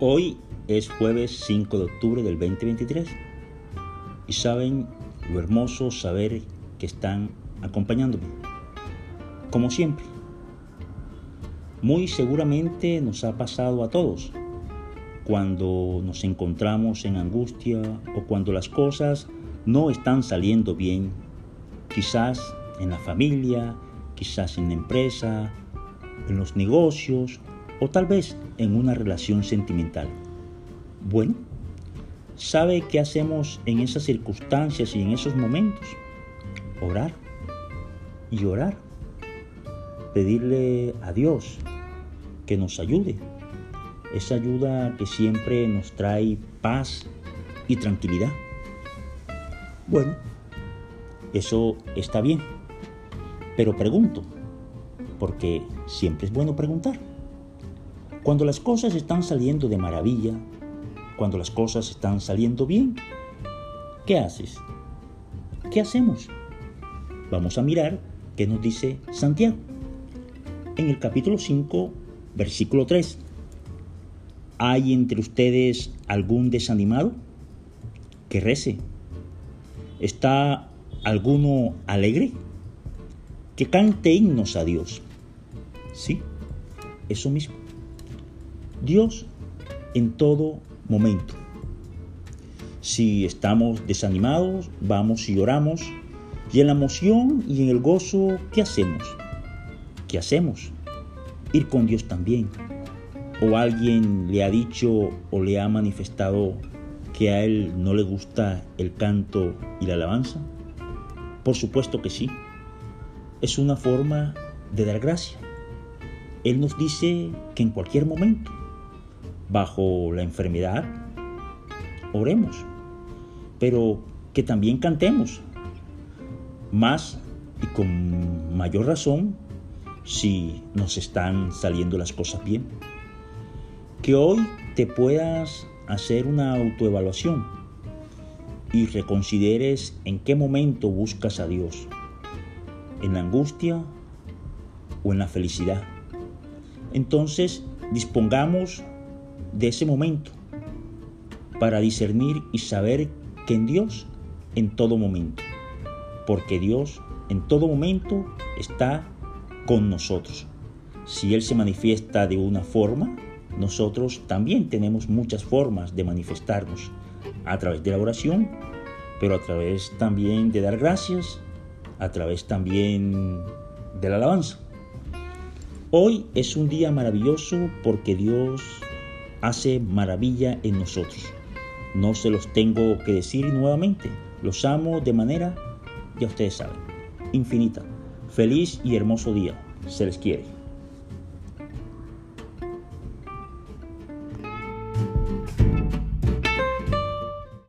Hoy es jueves 5 de octubre del 2023 y saben lo hermoso saber que están acompañándome, como siempre. Muy seguramente nos ha pasado a todos cuando nos encontramos en angustia o cuando las cosas no están saliendo bien, quizás en la familia, quizás en la empresa, en los negocios o tal vez en una relación sentimental. Bueno, ¿sabe qué hacemos en esas circunstancias y en esos momentos? Orar y orar. Pedirle a Dios que nos ayude. Esa ayuda que siempre nos trae paz y tranquilidad. Bueno, eso está bien. Pero pregunto, porque siempre es bueno preguntar. Cuando las cosas están saliendo de maravilla, cuando las cosas están saliendo bien, ¿qué haces? ¿Qué hacemos? Vamos a mirar qué nos dice Santiago. En el capítulo 5, versículo 3. ¿Hay entre ustedes algún desanimado? Que rece. ¿Está alguno alegre? Que cante himnos a Dios. Sí, eso mismo. Dios en todo momento. Si estamos desanimados, vamos y oramos. Y en la emoción y en el gozo, ¿qué hacemos? ¿Qué hacemos? Ir con Dios también. ¿O alguien le ha dicho o le ha manifestado que a él no le gusta el canto y la alabanza? Por supuesto que sí. Es una forma de dar gracia. Él nos dice que en cualquier momento bajo la enfermedad, oremos, pero que también cantemos, más y con mayor razón si nos están saliendo las cosas bien. Que hoy te puedas hacer una autoevaluación y reconsideres en qué momento buscas a Dios, en la angustia o en la felicidad. Entonces dispongamos de ese momento para discernir y saber que en Dios en todo momento, porque Dios en todo momento está con nosotros. Si Él se manifiesta de una forma, nosotros también tenemos muchas formas de manifestarnos a través de la oración, pero a través también de dar gracias, a través también de la alabanza. Hoy es un día maravilloso porque Dios hace maravilla en nosotros. No se los tengo que decir nuevamente. Los amo de manera, ya ustedes saben, infinita. Feliz y hermoso día. Se les quiere.